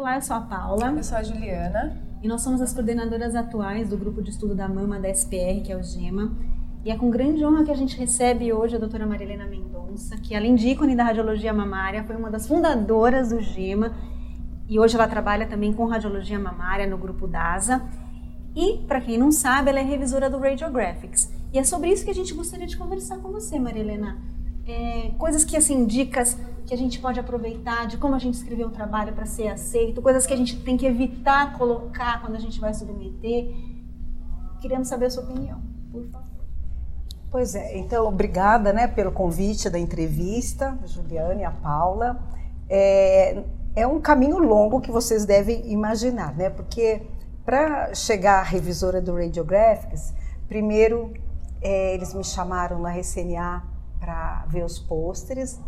Olá, eu sou a Paula. Eu sou a Juliana. E nós somos as coordenadoras atuais do grupo de estudo da mama da SPR, que é o GEMA. E é com grande honra que a gente recebe hoje a doutora Marilena Mendonça, que além de ícone da radiologia mamária, foi uma das fundadoras do GEMA. E hoje ela trabalha também com radiologia mamária no grupo DASA. E, para quem não sabe, ela é revisora do Radiographics. E é sobre isso que a gente gostaria de conversar com você, Marilena é, coisas que, assim, dicas que a gente pode aproveitar de como a gente escrever um trabalho para ser aceito, coisas que a gente tem que evitar colocar quando a gente vai submeter. Queremos saber a sua opinião, por favor. Pois é, então obrigada né, pelo convite da entrevista, Juliane e a Paula. É, é um caminho longo que vocês devem imaginar, né? Porque para chegar à revisora do Radiographics, primeiro é, eles me chamaram na RCNA para ver os pôsteres.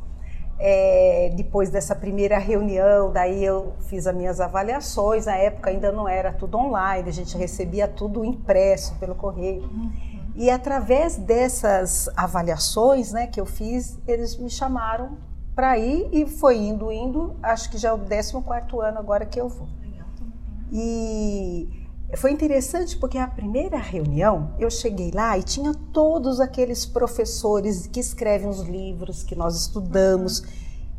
É, depois dessa primeira reunião, daí eu fiz as minhas avaliações. Na época ainda não era tudo online, a gente recebia tudo impresso pelo correio. Uhum. E através dessas avaliações, né, que eu fiz, eles me chamaram para ir e foi indo, indo. Acho que já é o 14 quarto ano agora que eu vou. E foi interessante porque a primeira reunião eu cheguei lá e tinha todos aqueles professores que escrevem os livros que nós estudamos uhum.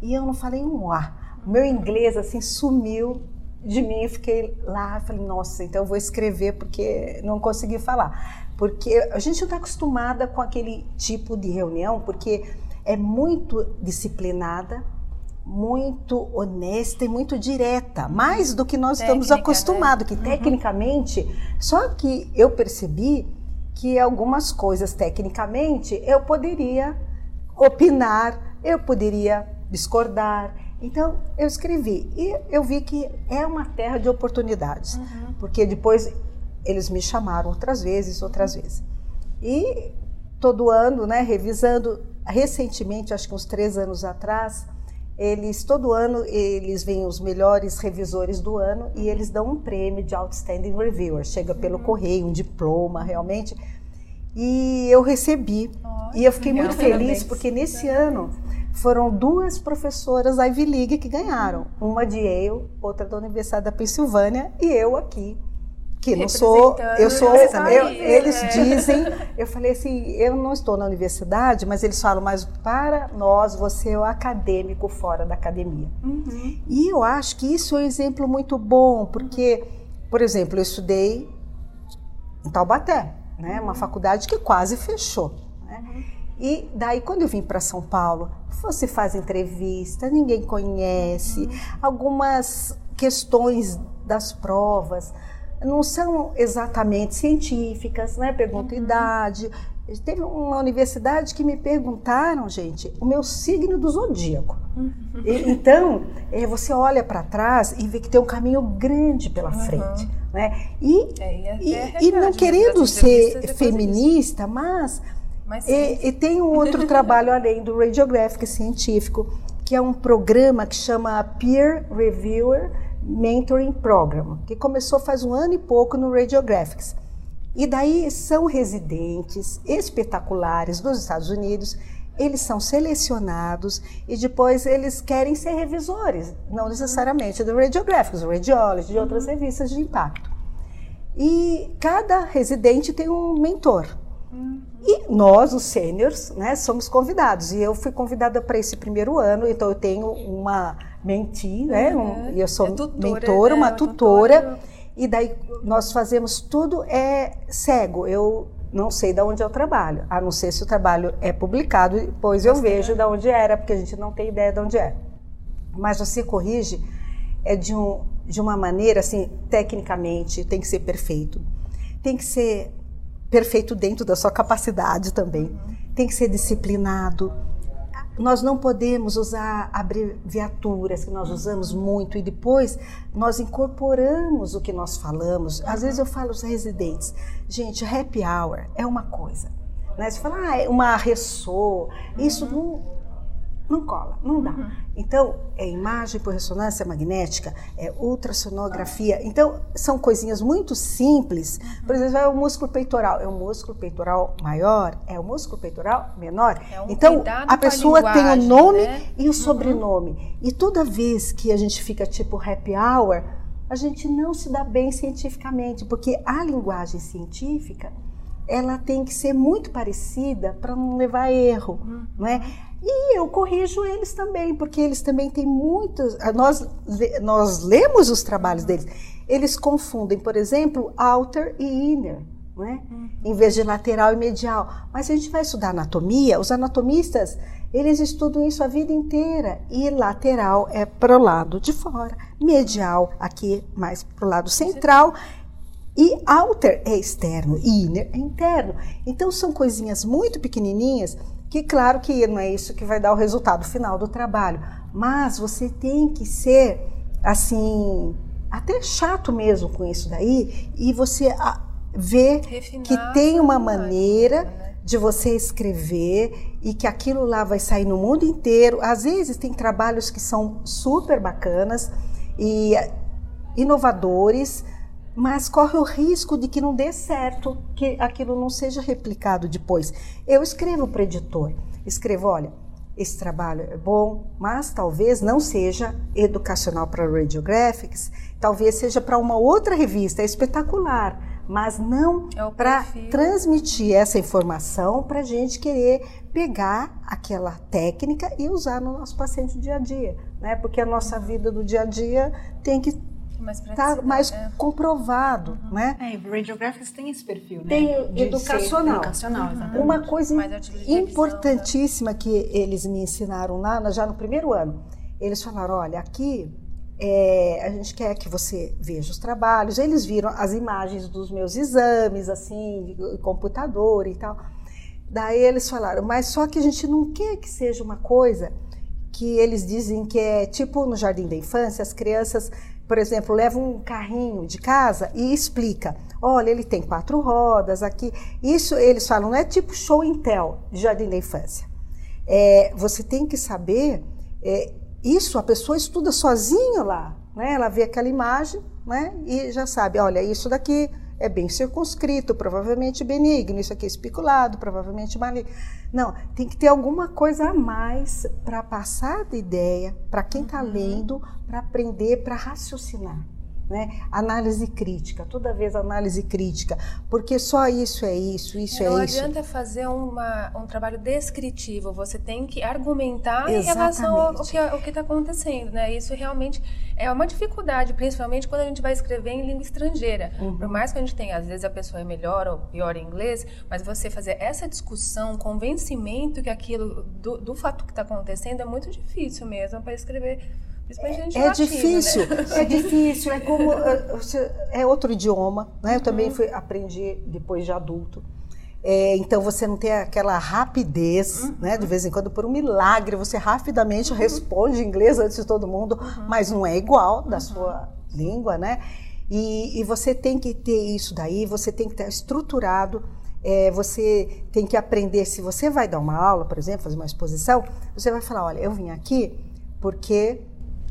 e eu não falei um A. O meu inglês assim sumiu de mim, e fiquei lá, falei, nossa, então eu vou escrever porque não consegui falar. Porque a gente não está acostumada com aquele tipo de reunião, porque é muito disciplinada, muito honesta e muito direta, mais do que nós Técnica, estamos acostumados, né? que uhum. tecnicamente, só que eu percebi que algumas coisas tecnicamente eu poderia opinar, eu poderia discordar. Então eu escrevi e eu vi que é uma terra de oportunidades, uhum. porque depois eles me chamaram outras vezes, outras vezes. E todo ano, né, revisando, recentemente, acho que uns três anos atrás, eles todo ano eles vêm os melhores revisores do ano e eles dão um prêmio de outstanding reviewer. Chega pelo uhum. correio um diploma realmente. E eu recebi. Oh, e eu fiquei muito feliz porque nesse ano foram duas professoras Ivy League que ganharam. Uma de Yale outra da Universidade da Pensilvânia e eu aqui que não sou, eu sou, eu, eles é. dizem, eu falei assim, eu não estou na universidade, mas eles falam, mas para nós você é o acadêmico fora da academia. Uhum. E eu acho que isso é um exemplo muito bom, porque, por exemplo, eu estudei em Taubaté, né, uma faculdade que quase fechou. Né? Uhum. E daí, quando eu vim para São Paulo, você faz entrevista, ninguém conhece, uhum. algumas questões das provas não são exatamente científicas, né? Pergunta uhum. idade. Teve uma universidade que me perguntaram, gente, o meu signo do zodíaco. Uhum. E, então, é, você olha para trás e vê que tem um caminho grande pela uhum. frente. Né? E, é, e, é e, não querendo ser feminista, mas, mas e, e, tem um outro trabalho além do radiográfico científico, que é um programa que chama Peer Reviewer Mentoring Program, que começou faz um ano e pouco no Radiographics. E daí são residentes espetaculares dos Estados Unidos, eles são selecionados e depois eles querem ser revisores, não necessariamente do Radiographics, do Radiology, de outras uhum. revistas de impacto. E cada residente tem um mentor. Uhum. E nós, os sêniors, né, somos convidados. E eu fui convidada para esse primeiro ano, então eu tenho uma menti, né? Um, eu sou é tutora, mentora, né? uma tutora. E daí nós fazemos tudo é cego. Eu não sei de onde eu trabalho, a não ser se o trabalho é publicado, depois eu vejo de onde era, porque a gente não tem ideia de onde é. Mas você corrige é de, um, de uma maneira assim, tecnicamente, tem que ser perfeito. Tem que ser perfeito dentro da sua capacidade também. Tem que ser disciplinado nós não podemos usar abreviaturas que nós usamos muito e depois nós incorporamos o que nós falamos. Às vezes eu falo aos residentes, gente, happy hour é uma coisa. Né? Você fala, ah, é uma ressô, isso não, não cola, não dá. Uhum. Então, é imagem por ressonância magnética, é ultrassonografia. Então, são coisinhas muito simples. Uhum. Por exemplo, é o músculo peitoral. É o músculo peitoral maior? É o músculo peitoral menor? É um então, a pessoa a tem o nome né? e o uhum. sobrenome. E toda vez que a gente fica tipo happy hour, a gente não se dá bem cientificamente, porque a linguagem científica ela tem que ser muito parecida para não levar erro, uhum. não é? E eu corrijo eles também, porque eles também têm muitos. Nós, nós lemos os trabalhos deles. Eles confundem, por exemplo, outer e inner, né? Uhum. em vez de lateral e medial. Mas se a gente vai estudar anatomia, os anatomistas eles estudam isso a vida inteira. E lateral é para o lado de fora, medial aqui mais para o lado central. E outer é externo, inner é interno. Então são coisinhas muito pequenininhas que claro que não é isso que vai dar o resultado final do trabalho, mas você tem que ser assim, até chato mesmo com isso daí, e você ah, ver Refinar que tem uma maneira né? de você escrever e que aquilo lá vai sair no mundo inteiro. Às vezes tem trabalhos que são super bacanas e inovadores, mas corre o risco de que não dê certo, que aquilo não seja replicado depois. Eu escrevo para o editor, escrevo, olha, esse trabalho é bom, mas talvez não seja educacional para Radiographics, talvez seja para uma outra revista, é espetacular, mas não é para transmitir essa informação para a gente querer pegar aquela técnica e usar no nosso paciente dia a dia, né? Porque a nossa vida do dia a dia tem que mais tá mais é. comprovado, uhum. né? É, e Radiographics tem esse perfil, né? Tem De educacional. educacional uhum. Uma coisa importantíssima que eles me ensinaram lá, já no primeiro ano, eles falaram, olha, aqui é, a gente quer que você veja os trabalhos. Eles viram as imagens dos meus exames, assim, computador e tal. Daí eles falaram, mas só que a gente não quer que seja uma coisa que eles dizem que é tipo no jardim da infância, as crianças por exemplo, leva um carrinho de casa e explica: olha, ele tem quatro rodas aqui. Isso eles falam, não é tipo show and tell de jardim da infância. É, você tem que saber, é, isso a pessoa estuda sozinha lá, né? ela vê aquela imagem né? e já sabe: olha, isso daqui é bem circunscrito, provavelmente benigno, isso aqui é especulado, provavelmente maligno. Não, tem que ter alguma coisa a mais para passar de ideia para quem está uhum. lendo, para aprender, para raciocinar. Né? Análise crítica, toda vez análise crítica, porque só isso é isso, isso não é isso. Não adianta fazer uma, um trabalho descritivo, você tem que argumentar Exatamente. em relação ao que está acontecendo, né? Isso realmente é uma dificuldade, principalmente quando a gente vai escrever em língua estrangeira. Uhum. Por mais que a gente tenha, às vezes a pessoa é melhor ou pior em inglês, mas você fazer essa discussão, convencimento que aquilo, do, do fato que está acontecendo, é muito difícil mesmo para escrever é, é difícil, né? é difícil, é como é outro idioma, né? Eu também uhum. fui aprendi depois de adulto. É, então você não tem aquela rapidez, uhum. né? De vez em quando, por um milagre, você rapidamente uhum. responde inglês antes de todo mundo, uhum. mas não é igual da uhum. sua língua, né? E, e, você tem que ter isso daí, você tem que estar estruturado. É, você tem que aprender. Se você vai dar uma aula, por exemplo, fazer uma exposição, você vai falar: olha, eu vim aqui porque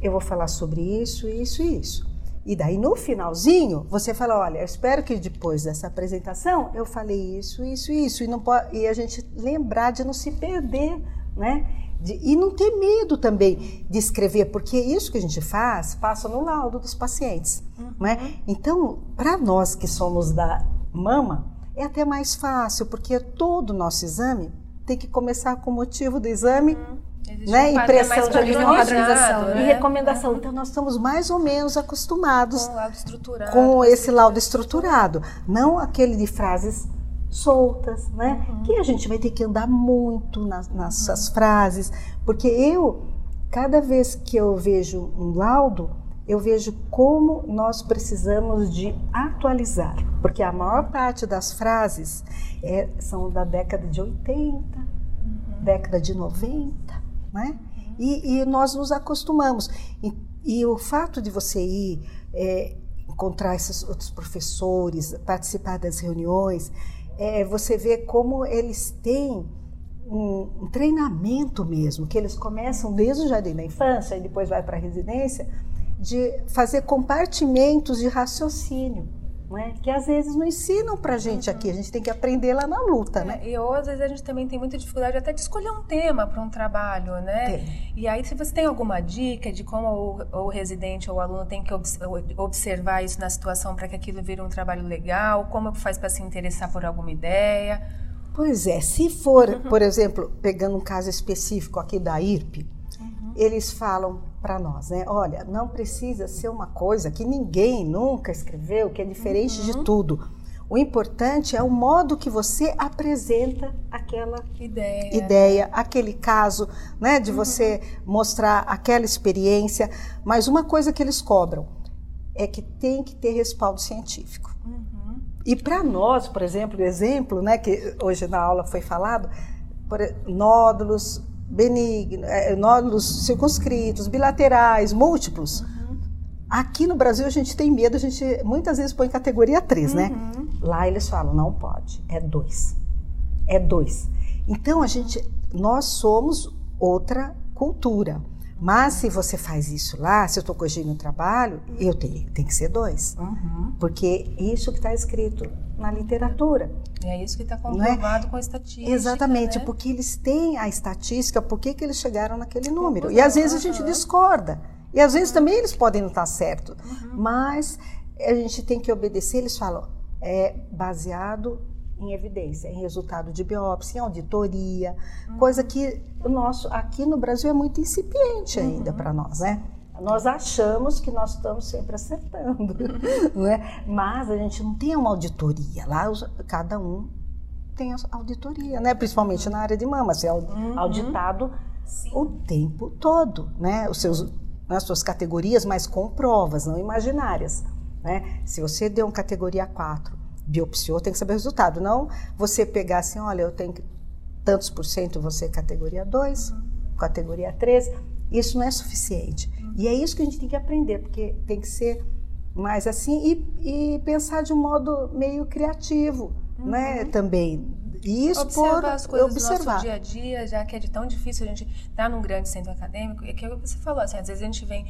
eu vou falar sobre isso, isso e isso. E daí no finalzinho você fala, olha, eu espero que depois dessa apresentação eu falei isso, isso e isso e não pode, e a gente lembrar de não se perder, né? De, e não ter medo também de escrever, porque isso que a gente faz passa no laudo dos pacientes, uhum. né? Então, para nós que somos da mama, é até mais fácil, porque todo o nosso exame tem que começar com o motivo do exame. Uhum né? Impressão de padronização né? e recomendação. Então nós estamos mais ou menos acostumados com, laudo com esse laudo estruturado, não aquele de frases soltas, né? Uhum. Que a gente vai ter que andar muito nas, nessas uhum. frases, porque eu cada vez que eu vejo um laudo eu vejo como nós precisamos de atualizar, porque a maior parte das frases é, são da década de 80, uhum. década de 90, né? E, e nós nos acostumamos. E, e, o fato de você ir é, encontrar esses outros professores, participar das reuniões, é, você vê como eles têm um, um, treinamento mesmo, que eles começam desde o jardim da infância e depois vai para a residência, de fazer compartimentos de raciocínio né? que às vezes não ensinam para a gente uhum. aqui, a gente tem que aprender lá na luta, é, né? E ou às vezes a gente também tem muita dificuldade até de escolher um tema para um trabalho, né? Tem. E aí se você tem alguma dica de como o, o residente ou o aluno tem que observar isso na situação para que aquilo vire um trabalho legal, como faz para se interessar por alguma ideia? Pois é, se for, uhum. por exemplo, pegando um caso específico aqui da IRP, uhum. eles falam para nós, né? Olha, não precisa ser uma coisa que ninguém nunca escreveu, que é diferente uhum. de tudo. O importante é o modo que você apresenta aquela ideia, ideia aquele caso, né? De uhum. você mostrar aquela experiência. Mas uma coisa que eles cobram é que tem que ter respaldo científico. Uhum. E para nós, por exemplo, o exemplo, né, que hoje na aula foi falado, por, nódulos, benignos, é, nódulos circunscritos, bilaterais, múltiplos. Uhum. Aqui no Brasil a gente tem medo, a gente muitas vezes põe categoria 3, né? uhum. né? Lá eles falam, não pode, é 2. É 2. Então a gente, nós somos outra cultura. Mas se você faz isso lá, se eu estou corrigindo o trabalho, eu tenho, tem que ser dois. Uhum. Porque isso que está escrito na literatura. E é isso que está é? comprovado é? com a estatística. Exatamente, né? porque eles têm a estatística, por que, que eles chegaram naquele número. E às vezes a gente discorda. E às vezes também eles podem não estar certo. Uhum. Mas a gente tem que obedecer, eles falam, é baseado em evidência, em resultado de biópsia, em auditoria, uhum. coisa que o nosso aqui no Brasil é muito incipiente ainda uhum. para nós, né? Nós achamos que nós estamos sempre acertando, não é? Mas a gente não tem uma auditoria. Lá cada um tem a auditoria, né? Principalmente na área de mama, você é uhum. auditado Sim. o tempo todo, né? Os seus, as suas categorias, mas com provas, não imaginárias. Né? Se você deu uma categoria 4, biopsiou, tem que saber o resultado. Não você pegar assim, olha, eu tenho tantos por cento, você é categoria 2, uhum. categoria 3. Isso não é suficiente. Uhum. E é isso que a gente tem que aprender, porque tem que ser mais assim e, e pensar de um modo meio criativo, uhum. né? Também. E isso observar por as coisas observar. do nosso dia a dia, já que é de tão difícil a gente estar num grande centro acadêmico, é que você falou assim, às vezes a gente vem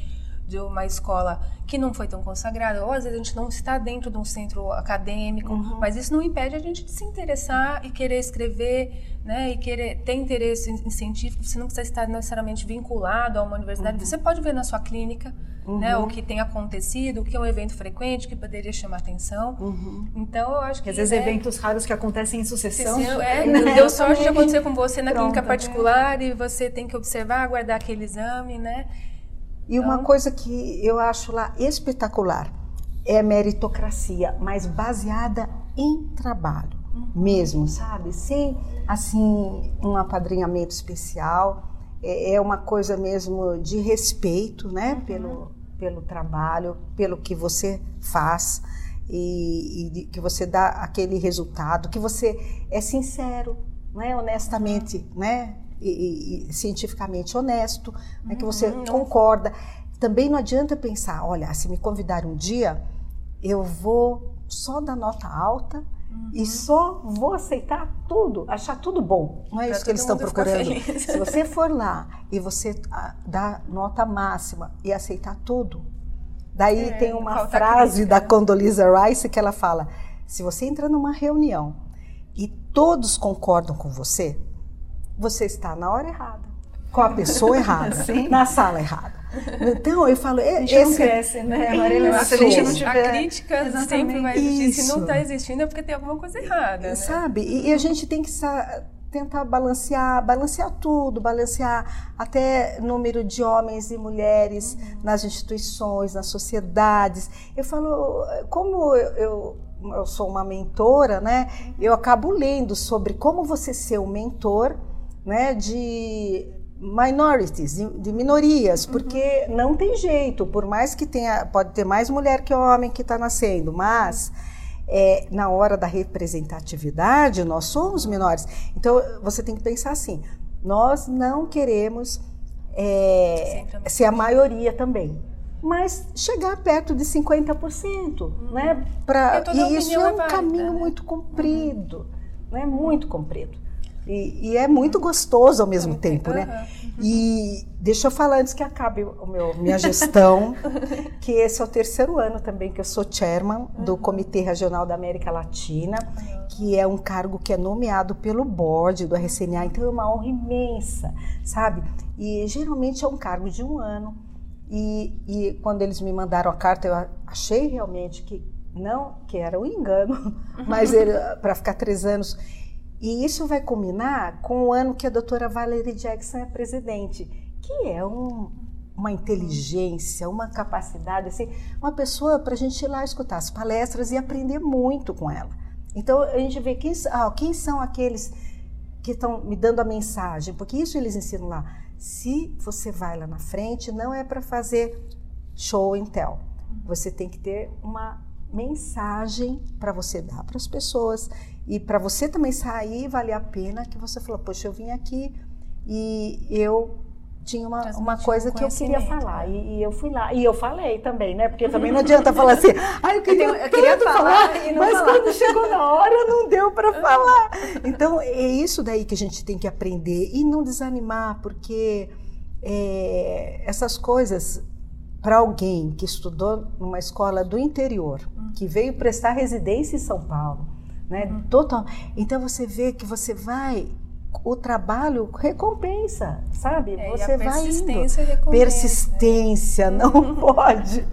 de uma escola que não foi tão consagrada, ou às vezes a gente não está dentro de um centro acadêmico, uhum. mas isso não impede a gente de se interessar e querer escrever, né, e querer ter interesse em científico, você não precisa estar necessariamente vinculado a uma universidade, uhum. você pode ver na sua clínica, uhum. né, o que tem acontecido, o que é um evento frequente que poderia chamar atenção. Uhum. Então, eu acho que... Às vezes é, eventos raros que acontecem em sucessão. É, né? Deu sorte de acontecer com você na Pronto, clínica né? particular e você tem que observar, aguardar aquele exame, né? E uma então coisa que eu acho lá espetacular é a meritocracia, mas baseada em trabalho uhum. mesmo, sabe? Sem, assim, um apadrinhamento especial. É, é uma coisa mesmo de respeito, né? Uhum. Pelo, pelo trabalho, pelo que você faz e, e, que você dá aquele resultado, que você é sincero, né? honestamente, né? E, e, cientificamente honesto, né, que você uhum. concorda. Também não adianta pensar, olha, se me convidar um dia, eu vou só dar nota alta uhum. e só vou aceitar tudo, achar tudo bom. Não é pra isso que eles estão procurando. Se você for lá e você ah, dá nota máxima e aceitar tudo, daí é, tem uma frase da Condoleezza Rice que ela fala: se você entra numa reunião e todos concordam com você, você está na hora errada, com a pessoa errada, na sala errada. Então, eu falo... A gente esse... não cresce, né, Marília? Se a gente não tiver... A crítica Exatamente. sempre vai existir. Se não está existindo é porque tem alguma coisa errada. Né? Sabe? E, e, a gente tem que tentar balancear, balancear tudo, balancear até número de homens e mulheres uhum. nas instituições, nas sociedades. Eu falo, como eu, eu eu sou uma mentora, né? Eu acabo lendo sobre como você ser um mentor né, de minorities, de, de minorias, uhum. porque uhum. não tem jeito, por mais que tenha, pode ter mais mulher que homem que está nascendo, mas é, na hora da representatividade nós somos menores. Então você tem que pensar assim: nós não queremos é, ser a maioria também. Mas chegar perto de 50%, uhum. né? Pra, e isso é um caminho né? muito comprido, uhum. né? Muito comprido. E, e, é muito gostoso ao mesmo tempo, né? E deixa eu falar antes que acabe o meu, minha gestão, que esse é o terceiro ano também que eu sou chairman do Comitê Regional da América Latina, que é um cargo que é nomeado pelo board do RCNA, então é uma honra imensa, sabe? E geralmente é um cargo de um ano. E, e quando eles me mandaram a carta, eu achei realmente que não, que era um engano, mas para ficar três anos. E isso vai culminar com o ano que a doutora Valerie Jackson é presidente, que é um, uma inteligência, uma capacidade, assim, uma pessoa para a gente ir lá escutar as palestras e aprender muito com ela. Então a gente vê quem, ah, quem são aqueles que estão me dando a mensagem, porque isso eles ensinam lá. Se você vai lá na frente, não é para fazer show and tell. Você tem que ter uma mensagem para você dar para as pessoas e para você também sair vale a pena que você falou, poxa, eu vim aqui e eu tinha uma, uma coisa que eu queria falar né? e, e, eu fui lá e eu falei também, né? Porque também não adianta falar assim, ah, eu queria, eu queria falar, falar mas falar. quando chegou na hora não deu para falar. Então é isso daí que a gente tem que aprender e não desanimar, porque é, essas coisas para alguém que estudou numa escola do interior, que veio prestar residência em São Paulo, né? Uhum. Total. Então você vê que você vai o trabalho recompensa, sabe? É, você vai persistência indo. Recompensa. Persistência, não pode.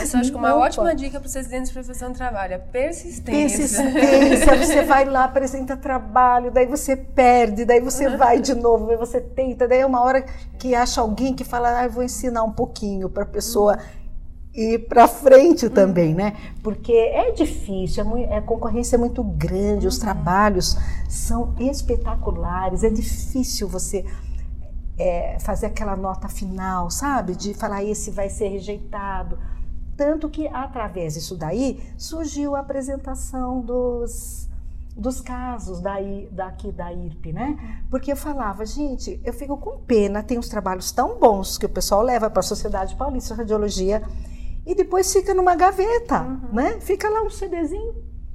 Essa acho que uma não ótima pode. dica para os residentes de profissão de trabalho é persistência. Persistência, você vai lá, apresenta trabalho, daí você perde, daí você vai de novo, daí você tenta, daí é uma hora que acha alguém que fala, ah, eu vou ensinar um pouquinho para a pessoa e para frente também, né? Porque é difícil, é, a concorrência é muito grande, os trabalhos são espetaculares, é difícil você é, fazer aquela nota final, sabe? De falar esse vai ser rejeitado. Tanto que através disso daí surgiu a apresentação dos, dos casos daí, daqui da IRP, né? Porque eu falava, gente, eu fico com pena, tem uns trabalhos tão bons que o pessoal leva para a Sociedade Paulista de Radiologia e depois fica numa gaveta, uhum. né? Fica lá um CDzinho.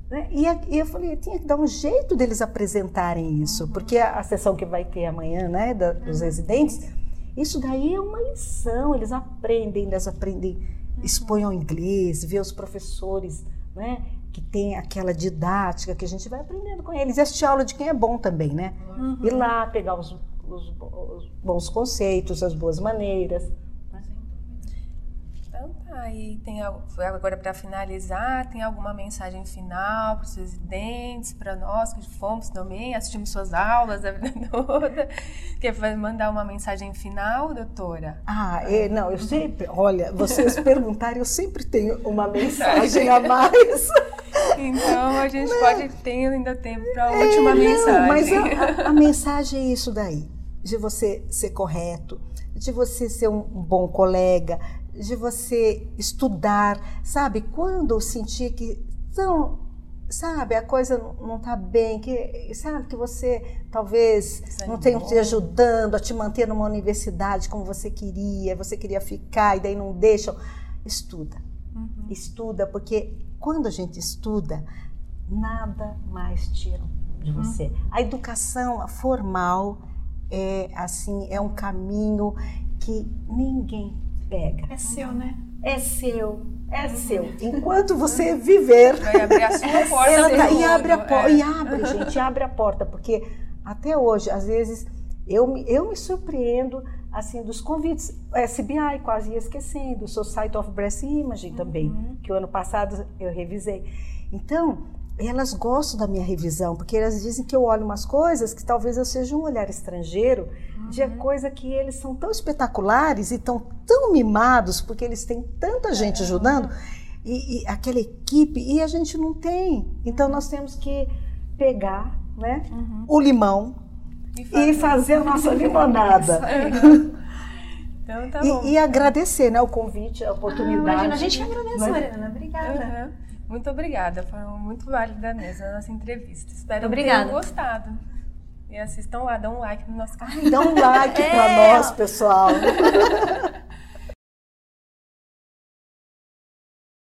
Né? E, e, eu falei, tinha que dar um jeito deles apresentarem isso, uhum. porque a, a, sessão que vai ter amanhã, né, da, dos uhum. residentes, isso daí é uma lição, eles aprendem, eles aprendem, uhum. expõem ao inglês, vê os professores, né, que tem aquela didática que a gente vai aprendendo com eles. E assistir aula de quem é bom também, né? Uhum. Ir lá, pegar os, os, os bons conceitos, as boas maneiras. E tem agora para finalizar, tem alguma mensagem final para os residentes, para nós que fomos também, assistimos suas aulas a vida toda. Quer mandar uma mensagem final, doutora? Ah, é, não, eu sempre, olha, vocês perguntarem, eu sempre tenho uma mensagem a mais. Então a gente né? pode ter ainda tempo para a é, última mensagem. Mas a, a mensagem é isso daí, de você ser correto, de você ser um bom colega, de você estudar, sabe? Quando sentir que não, sabe, a coisa não está bem, que sabe que você talvez não tenha te ajudando a te manter numa universidade como você queria, você queria ficar e daí não deixam, estuda. Uhum. Estuda porque quando a gente estuda, nada mais tira de uhum. você. Uhum. A educação formal é assim, é um caminho que ninguém pega. É seu, né? É seu. É seu. Enquanto você viver. Vai abrir a sua porta. Tá, e abre a porta. É. E abre, gente, abre a porta. Porque até hoje, às vezes, eu me, eu me surpreendo assim dos convites. SBI, quase ia esquecendo. Society of Breast Imaging também, uhum. que o ano passado eu revisei. Então, elas gostam da minha revisão, porque elas dizem que eu olho umas coisas que talvez eu seja um olhar estrangeiro de uhum. coisa que eles são tão espetaculares e tão, tão mimados, porque eles têm tanta gente é. ajudando, e, e, aquela equipe, e a gente não tem. Então nós temos que pegar né, uhum. o limão e fazer, e fazer a nossa limonada. Então, tá bom. E, e, agradecer né, o convite, a oportunidade. Ah, imagina, a gente que agradece, Mariana. Obrigada. Muito obrigada. Foi muito válida mesmo a nossa entrevista. Espero Obrigada. que tenham gostado. E assistam lá, dão um like no nosso canal. Dá um like é. para nós, pessoal.